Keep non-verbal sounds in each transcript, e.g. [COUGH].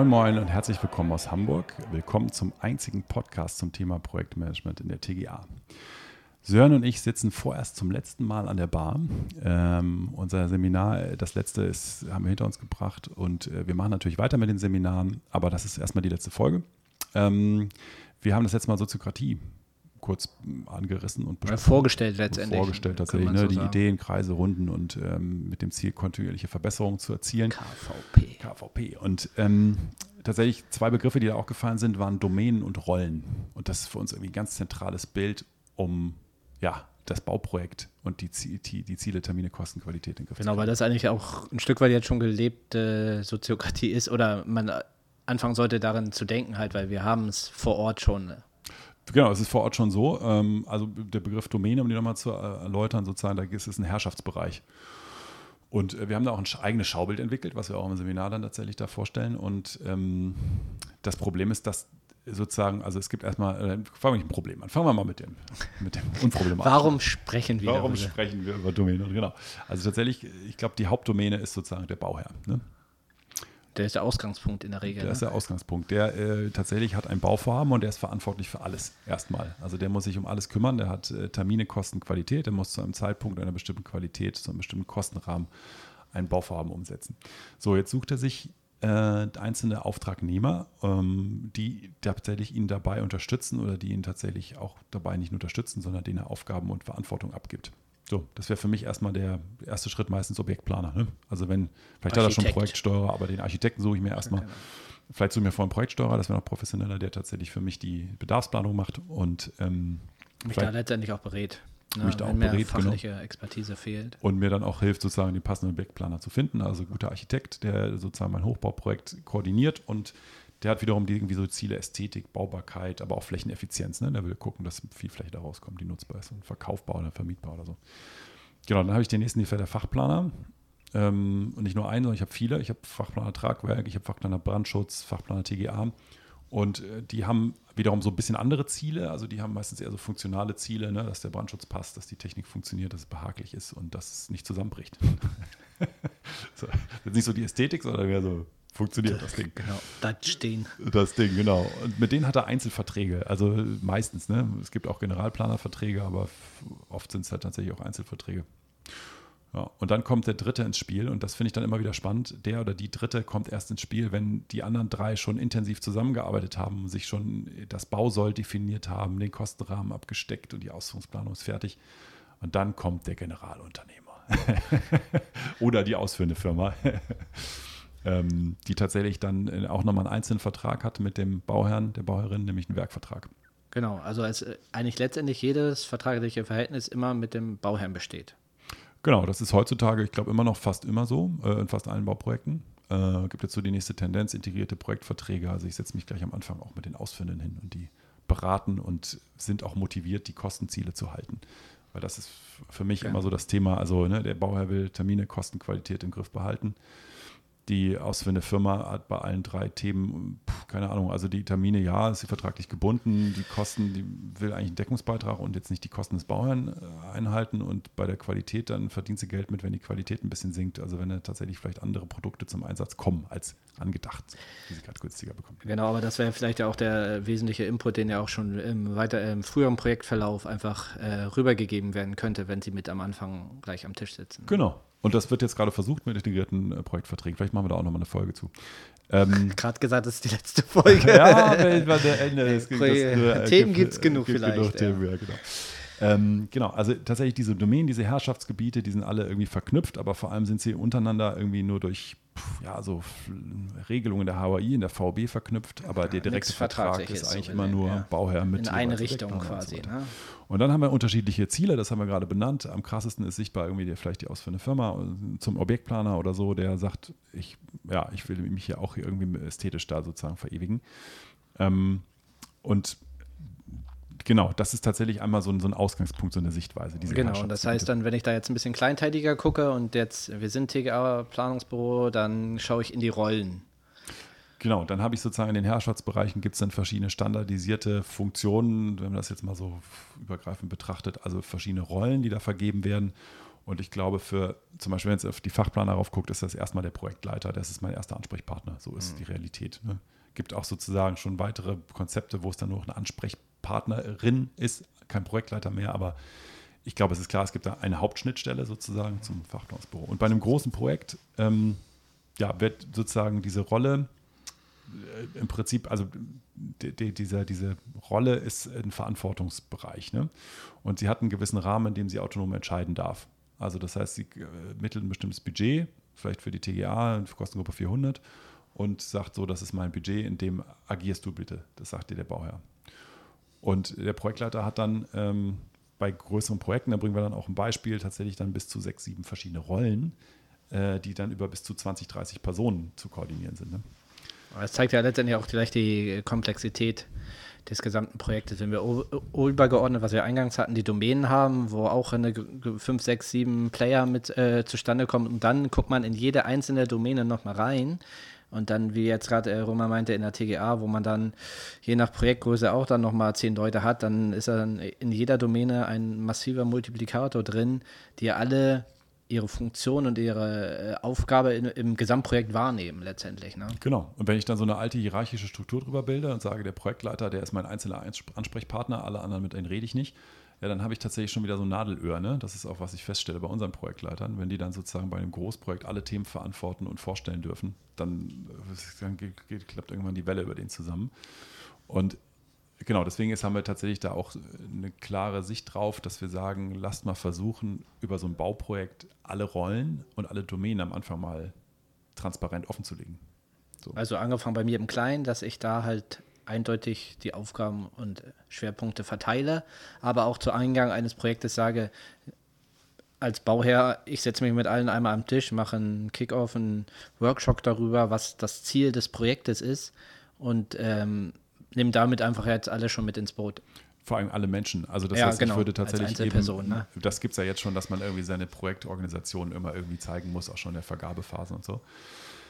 Moin Moin und herzlich willkommen aus Hamburg. Willkommen zum einzigen Podcast zum Thema Projektmanagement in der TGA. Sören und ich sitzen vorerst zum letzten Mal an der Bar. Ähm, unser Seminar, das letzte, ist, haben wir hinter uns gebracht und äh, wir machen natürlich weiter mit den Seminaren, aber das ist erstmal die letzte Folge. Ähm, wir haben das letzte Mal Soziokratie kurz angerissen und besprochen. Vorgestellt letztendlich. Vorgestellt tatsächlich, ne? so die sagen. Ideen, Kreise, Runden und ähm, mit dem Ziel, kontinuierliche Verbesserungen zu erzielen. KVP. KVP. Und ähm, tatsächlich zwei Begriffe, die da auch gefallen sind, waren Domänen und Rollen. Und das ist für uns irgendwie ein ganz zentrales Bild, um ja, das Bauprojekt und die, die, die Ziele, Termine, Kosten, Qualität in Griff Genau, weil das eigentlich auch ein Stück weit jetzt schon gelebte Soziokratie ist oder man anfangen sollte darin zu denken halt, weil wir haben es vor Ort schon. Genau, es ist vor Ort schon so. Ähm, also der Begriff Domäne, um die nochmal zu erläutern, sozusagen, da ist es ein Herrschaftsbereich. Und äh, wir haben da auch ein eigenes Schaubild entwickelt, was wir auch im Seminar dann tatsächlich da vorstellen. Und ähm, das Problem ist, dass sozusagen, also es gibt erstmal, äh, fangen wir ein Problem an. Fangen wir mal mit dem, mit dem [LAUGHS] Unproblematischen. Warum sprechen wir Warum darüber? sprechen wir über Domäne? Genau. Also tatsächlich, ich glaube, die Hauptdomäne ist sozusagen der Bauherr. Ne? Der ist der Ausgangspunkt in der Regel. Der ne? ist der Ausgangspunkt. Der äh, tatsächlich hat ein Bauvorhaben und der ist verantwortlich für alles erstmal. Also der muss sich um alles kümmern. Der hat äh, Termine, Kosten, Qualität. Der muss zu einem Zeitpunkt einer bestimmten Qualität, zu einem bestimmten Kostenrahmen ein Bauvorhaben umsetzen. So, jetzt sucht er sich äh, einzelne Auftragnehmer, ähm, die tatsächlich ihn dabei unterstützen oder die ihn tatsächlich auch dabei nicht nur unterstützen, sondern denen er Aufgaben und Verantwortung abgibt. So, das wäre für mich erstmal der erste Schritt meistens Objektplaner. Ne? Also wenn, vielleicht Architekt. hat er schon Projektsteuerer, aber den Architekten suche ich mir erstmal. Okay. Vielleicht suche ich mir vorhin einen Projektsteuerer, das wäre noch professioneller, der tatsächlich für mich die Bedarfsplanung macht und ähm, mich da letztendlich auch berät ja, mich da auch berät, genau. fachliche genau. Expertise fehlt. Und mir dann auch hilft, sozusagen den passenden Objektplaner zu finden. Also guter Architekt, der sozusagen mein Hochbauprojekt koordiniert und der hat wiederum die irgendwie so Ziele Ästhetik, Baubarkeit, aber auch Flächeneffizienz. Ne? Der will gucken, dass viel Fläche da rauskommt, die nutzbar ist und verkaufbar oder vermietbar oder so. Genau, dann habe ich den nächsten, der Fachplaner. Ähm, und nicht nur einen, sondern ich habe viele. Ich habe Fachplaner Tragwerk, ich habe Fachplaner Brandschutz, Fachplaner TGA. Und äh, die haben wiederum so ein bisschen andere Ziele. Also die haben meistens eher so funktionale Ziele, ne? dass der Brandschutz passt, dass die Technik funktioniert, dass es behaglich ist und dass es nicht zusammenbricht. [LAUGHS] so, das ist nicht so die Ästhetik, sondern mehr so funktioniert das Ding. Genau, das stehen. Das Ding, genau. Und mit denen hat er Einzelverträge. Also meistens, ne? Es gibt auch Generalplanerverträge, aber oft sind es halt tatsächlich auch Einzelverträge. Ja, und dann kommt der Dritte ins Spiel und das finde ich dann immer wieder spannend. Der oder die Dritte kommt erst ins Spiel, wenn die anderen drei schon intensiv zusammengearbeitet haben, sich schon das Bausoll definiert haben, den Kostenrahmen abgesteckt und die Ausführungsplanung ist fertig. Und dann kommt der Generalunternehmer [LAUGHS] oder die ausführende Firma, [LAUGHS] ähm, die tatsächlich dann auch nochmal einen einzelnen Vertrag hat mit dem Bauherrn, der Bauherrin, nämlich einen Werkvertrag. Genau, also als äh, eigentlich letztendlich jedes vertragliche Verhältnis immer mit dem Bauherrn besteht. Genau, das ist heutzutage, ich glaube, immer noch fast immer so, äh, in fast allen Bauprojekten. Äh, gibt jetzt so die nächste Tendenz, integrierte Projektverträge. Also ich setze mich gleich am Anfang auch mit den Ausführenden hin und die beraten und sind auch motiviert, die Kostenziele zu halten. Weil das ist für mich ja. immer so das Thema. Also ne, der Bauherr will Termine, Kostenqualität im Griff behalten die ausführende Firma hat bei allen drei Themen, keine Ahnung, also die Termine, ja, ist sie vertraglich gebunden, die Kosten, die will eigentlich einen Deckungsbeitrag und jetzt nicht die Kosten des Bauherrn äh, einhalten. Und bei der Qualität dann verdient sie Geld mit, wenn die Qualität ein bisschen sinkt, also wenn tatsächlich vielleicht andere Produkte zum Einsatz kommen als angedacht, die sie gerade günstiger bekommen. Genau, aber das wäre vielleicht ja auch der wesentliche Input, den ja auch schon im, weiter, im früheren Projektverlauf einfach äh, rübergegeben werden könnte, wenn sie mit am Anfang gleich am Tisch sitzen. Genau, und das wird jetzt gerade versucht mit integrierten äh, Projektverträgen. Vielleicht machen wir da auch nochmal eine Folge zu. Ähm, [LAUGHS] gerade gesagt, das ist die letzte Folge. [LAUGHS] ja, wenn der Ende [LAUGHS] ist. Äh, Themen gibt es genug vielleicht. Genug ja. Themen, ja, genau. Ähm, genau, also tatsächlich diese Domänen, diese Herrschaftsgebiete, die sind alle irgendwie verknüpft, aber vor allem sind sie untereinander irgendwie nur durch ja, so Regelungen der HAI in der VB verknüpft, aber der direkte Vertrag ist eigentlich so immer nur ja. Bauherr mit. In eine Richtung quasi. Und, so ne? und dann haben wir unterschiedliche Ziele, das haben wir gerade benannt. Am krassesten ist sichtbar irgendwie die, vielleicht die ausführende Firma zum Objektplaner oder so, der sagt, ich, ja, ich will mich hier auch irgendwie ästhetisch da sozusagen verewigen. Ähm, und genau, das ist tatsächlich einmal so ein, so ein Ausgangspunkt, so eine Sichtweise. genau, das heißt dann, wenn ich da jetzt ein bisschen kleinteiliger gucke und jetzt, wir sind TGA-Planungsbüro, dann schaue ich in die Rollen. Genau, dann habe ich sozusagen in den Herrschaftsbereichen gibt es dann verschiedene standardisierte Funktionen, wenn man das jetzt mal so übergreifend betrachtet, also verschiedene Rollen, die da vergeben werden. Und ich glaube, für zum Beispiel, wenn es auf die Fachplaner darauf guckt, ist das erstmal der Projektleiter, das ist mein erster Ansprechpartner. So ist mhm. die Realität. Ne? Gibt auch sozusagen schon weitere Konzepte, wo es dann nur noch eine Ansprechpartnerin ist, kein Projektleiter mehr, aber ich glaube, es ist klar, es gibt da eine Hauptschnittstelle sozusagen zum Fachplanungsbüro. Und bei einem großen Projekt ähm, ja, wird sozusagen diese Rolle äh, im Prinzip, also die, die, diese, diese Rolle ist ein Verantwortungsbereich. Ne? Und sie hat einen gewissen Rahmen, in dem sie autonom entscheiden darf. Also das heißt, sie äh, mittelt ein bestimmtes Budget, vielleicht für die TGA, für Kostengruppe 400 und sagt so, das ist mein Budget, in dem agierst du bitte. Das sagt dir der Bauherr. Und der Projektleiter hat dann ähm, bei größeren Projekten, da bringen wir dann auch ein Beispiel, tatsächlich dann bis zu sechs, sieben verschiedene Rollen, äh, die dann über bis zu 20, 30 Personen zu koordinieren sind. Ne? Das zeigt ja letztendlich auch vielleicht die Komplexität des gesamten Projektes. Wenn wir übergeordnet, was wir eingangs hatten, die Domänen haben, wo auch eine 5, 6, 7 Player mit äh, zustande kommen und dann guckt man in jede einzelne Domäne nochmal rein. Und dann, wie jetzt gerade äh, Roma meinte, in der TGA, wo man dann je nach Projektgröße auch dann nochmal zehn Leute hat, dann ist dann in jeder Domäne ein massiver Multiplikator drin, die alle ihre Funktion und ihre äh, Aufgabe in, im Gesamtprojekt wahrnehmen letztendlich. Ne? Genau. Und wenn ich dann so eine alte hierarchische Struktur drüber bilde und sage, der Projektleiter, der ist mein einzelner Ansprechpartner, alle anderen mit denen rede ich nicht, ja, dann habe ich tatsächlich schon wieder so Nadelöhr. Ne? Das ist auch, was ich feststelle bei unseren Projektleitern. Wenn die dann sozusagen bei einem Großprojekt alle Themen verantworten und vorstellen dürfen, dann, dann geht, geht, klappt irgendwann die Welle über den zusammen. Und genau, deswegen ist, haben wir tatsächlich da auch eine klare Sicht drauf, dass wir sagen, lasst mal versuchen, über so ein Bauprojekt alle Rollen und alle Domänen am Anfang mal transparent offen zu legen. So. Also angefangen bei mir im Kleinen, dass ich da halt eindeutig die Aufgaben und Schwerpunkte verteile, aber auch zu Eingang eines Projektes sage, als Bauherr, ich setze mich mit allen einmal am Tisch, mache einen Kickoff, einen Workshop darüber, was das Ziel des Projektes ist und ähm, nehme damit einfach jetzt alle schon mit ins Boot. Vor allem alle Menschen. Also das ja, heißt, genau, ich würde tatsächlich eben, ne? das gibt es ja jetzt schon, dass man irgendwie seine Projektorganisation immer irgendwie zeigen muss, auch schon in der Vergabephase und so.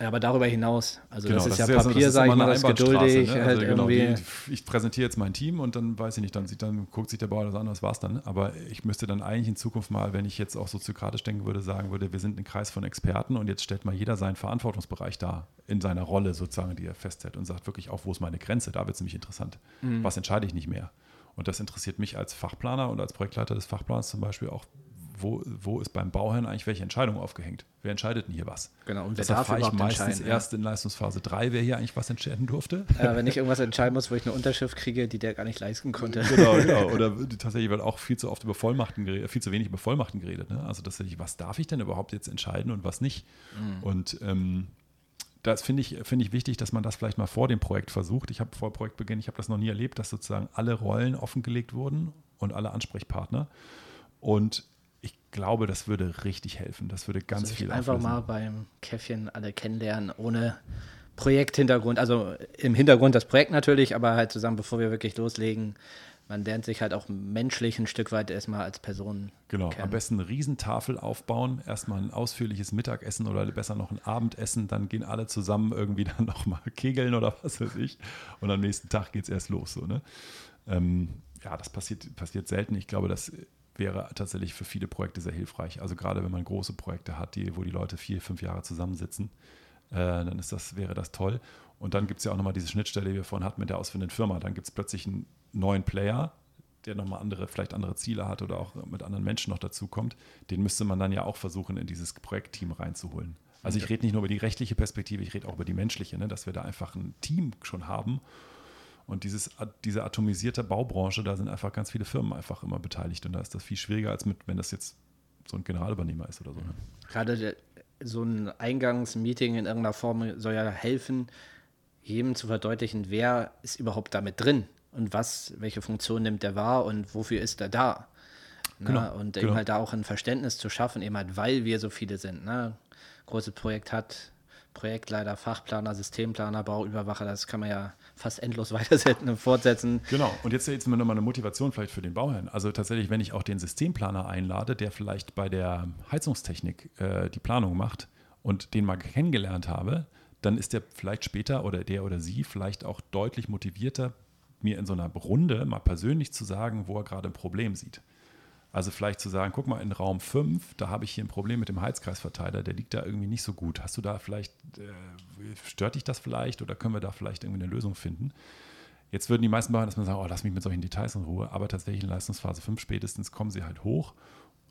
Ja, aber darüber hinaus. Also genau, das ist das ja ist Papier, sage ich mal, das geduldig. Ne? Also halt genau, die, ich präsentiere jetzt mein Team und dann weiß ich nicht, dann, sieht, dann guckt sich der Bauer das an, was war es dann. Aber ich müsste dann eigentlich in Zukunft mal, wenn ich jetzt auch soziokratisch denken würde, sagen würde, wir sind ein Kreis von Experten und jetzt stellt mal jeder seinen Verantwortungsbereich dar, in seiner Rolle sozusagen, die er festhält und sagt wirklich auch, wo ist meine Grenze? Da wird es nämlich interessant. Mhm. Was entscheide ich nicht mehr? Und das interessiert mich als Fachplaner und als Projektleiter des Fachplans zum Beispiel auch, wo, wo ist beim Bauherrn eigentlich welche Entscheidung aufgehängt? Wer entscheidet denn hier was? Genau, und wer darf ich meistens erst in Leistungsphase 3, wer hier eigentlich was entscheiden durfte. Äh, wenn ich irgendwas entscheiden muss, wo ich eine Unterschrift kriege, die der gar nicht leisten konnte. [LAUGHS] Genau, genau. Oder tatsächlich wird auch viel zu oft über Vollmachten geredet, viel zu wenig über Vollmachten geredet. Ne? Also tatsächlich, was darf ich denn überhaupt jetzt entscheiden und was nicht? Mhm. Und ähm, das finde ich, find ich wichtig, dass man das vielleicht mal vor dem Projekt versucht. Ich habe vor Projektbeginn, ich habe das noch nie erlebt, dass sozusagen alle Rollen offengelegt wurden und alle Ansprechpartner. Und glaube, das würde richtig helfen. Das würde ganz also viel Einfach auflösen. mal beim Käffchen alle kennenlernen, ohne Projekthintergrund. Also im Hintergrund das Projekt natürlich, aber halt zusammen, bevor wir wirklich loslegen, man lernt sich halt auch menschlich ein Stück weit erstmal als Person. Genau, kennen. am besten eine Riesentafel aufbauen, erstmal ein ausführliches Mittagessen oder besser noch ein Abendessen, dann gehen alle zusammen irgendwie [LAUGHS] dann nochmal kegeln oder was weiß ich. Und am nächsten Tag geht es erst los. So, ne? Ähm, ja, das passiert, passiert selten. Ich glaube, das wäre tatsächlich für viele Projekte sehr hilfreich. Also gerade wenn man große Projekte hat, die, wo die Leute vier, fünf Jahre zusammensitzen, äh, dann ist das, wäre das toll. Und dann gibt es ja auch nochmal diese Schnittstelle, die wir vorhin hatten mit der ausführenden Firma. Dann gibt es plötzlich einen neuen Player, der nochmal andere, vielleicht andere Ziele hat oder auch mit anderen Menschen noch dazukommt. Den müsste man dann ja auch versuchen, in dieses Projektteam reinzuholen. Also ich rede nicht nur über die rechtliche Perspektive, ich rede auch über die menschliche, ne? dass wir da einfach ein Team schon haben und dieses, diese atomisierte Baubranche, da sind einfach ganz viele Firmen einfach immer beteiligt. Und da ist das viel schwieriger, als mit, wenn das jetzt so ein Generalübernehmer ist oder so. Ne? Gerade so ein Eingangsmeeting in irgendeiner Form soll ja helfen, jedem zu verdeutlichen, wer ist überhaupt damit drin und was, welche Funktion nimmt er wahr und wofür ist er da. Ne? Genau, und genau. eben halt da auch ein Verständnis zu schaffen, eben halt, weil wir so viele sind. Ne? Großes Projekt hat Projektleiter, Fachplaner, Systemplaner, Bauüberwacher, das kann man ja fast endlos [LAUGHS] weitersetzen fortsetzen. Genau, und jetzt, jetzt nochmal eine Motivation vielleicht für den Bauherrn. Also tatsächlich, wenn ich auch den Systemplaner einlade, der vielleicht bei der Heizungstechnik äh, die Planung macht und den mal kennengelernt habe, dann ist der vielleicht später oder der oder sie vielleicht auch deutlich motivierter, mir in so einer Runde mal persönlich zu sagen, wo er gerade ein Problem sieht. Also vielleicht zu sagen, guck mal, in Raum 5, da habe ich hier ein Problem mit dem Heizkreisverteiler, der liegt da irgendwie nicht so gut. Hast du da vielleicht, äh, stört dich das vielleicht oder können wir da vielleicht irgendwie eine Lösung finden? Jetzt würden die meisten Bauern erstmal sagen, oh, lass mich mit solchen Details in Ruhe, aber tatsächlich in Leistungsphase 5 spätestens kommen sie halt hoch.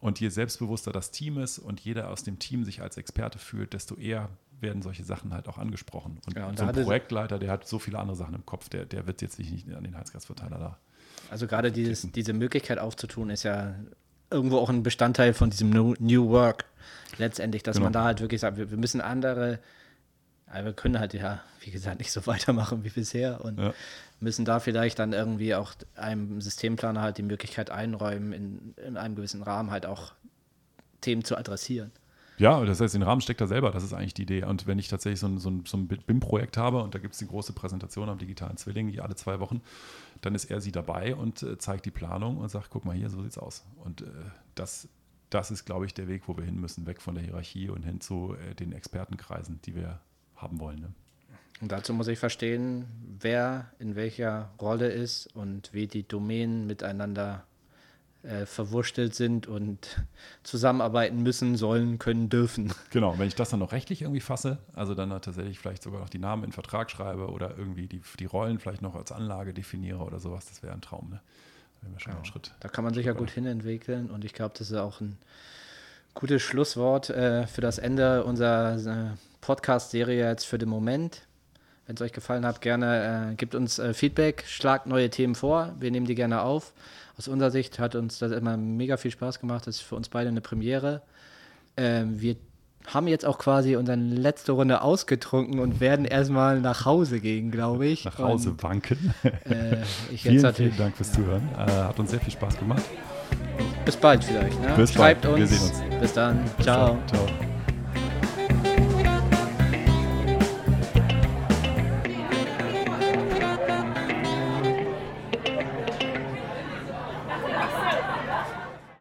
Und je selbstbewusster das Team ist und jeder aus dem Team sich als Experte fühlt, desto eher werden solche Sachen halt auch angesprochen. Und, ja, und so ein Projektleiter, der hat so viele andere Sachen im Kopf, der, der wird jetzt nicht an den Heizgasverteiler da. Also gerade dieses, diese Möglichkeit aufzutun, ist ja irgendwo auch ein Bestandteil von diesem New Work letztendlich, dass genau. man da halt wirklich sagt, wir, wir müssen andere aber wir können halt ja, wie gesagt, nicht so [LAUGHS] weitermachen wie bisher und ja. müssen da vielleicht dann irgendwie auch einem Systemplaner halt die Möglichkeit einräumen, in, in einem gewissen Rahmen halt auch Themen zu adressieren. Ja, das heißt, den Rahmen steckt er selber, das ist eigentlich die Idee. Und wenn ich tatsächlich so ein, so ein, so ein BIM-Projekt habe und da gibt es die große Präsentation am digitalen Zwilling, die alle zwei Wochen, dann ist er sie dabei und äh, zeigt die Planung und sagt, guck mal hier, so sieht's aus. Und äh, das, das ist, glaube ich, der Weg, wo wir hin müssen, weg von der Hierarchie und hin zu äh, den Expertenkreisen, die wir haben wollen. Ne? Und dazu muss ich verstehen, wer in welcher Rolle ist und wie die Domänen miteinander äh, verwurstelt sind und zusammenarbeiten müssen, sollen, können, dürfen. Genau, wenn ich das dann noch rechtlich irgendwie fasse, also dann tatsächlich vielleicht sogar noch die Namen in den Vertrag schreibe oder irgendwie die, die Rollen vielleicht noch als Anlage definiere oder sowas, das wäre ein Traum. Ne? Da, ja, da kann man sich ja gut hinentwickeln und ich glaube, das ist auch ein gutes Schlusswort äh, für das Ende unserer äh, Podcast-Serie jetzt für den Moment. Wenn es euch gefallen hat, gerne äh, gebt uns äh, Feedback, schlagt neue Themen vor. Wir nehmen die gerne auf. Aus unserer Sicht hat uns das immer mega viel Spaß gemacht. Das ist für uns beide eine Premiere. Ähm, wir haben jetzt auch quasi unsere letzte Runde ausgetrunken und werden erstmal nach Hause gehen, glaube ich. Nach Hause und, wanken. Äh, [LAUGHS] vielen, vielen Dank fürs. Zuhören. Äh, hat uns sehr viel Spaß gemacht. Bis bald vielleicht. Ne? Bis Schreibt bald. uns. Wir sehen uns. Bis dann. Ciao. ciao. ciao.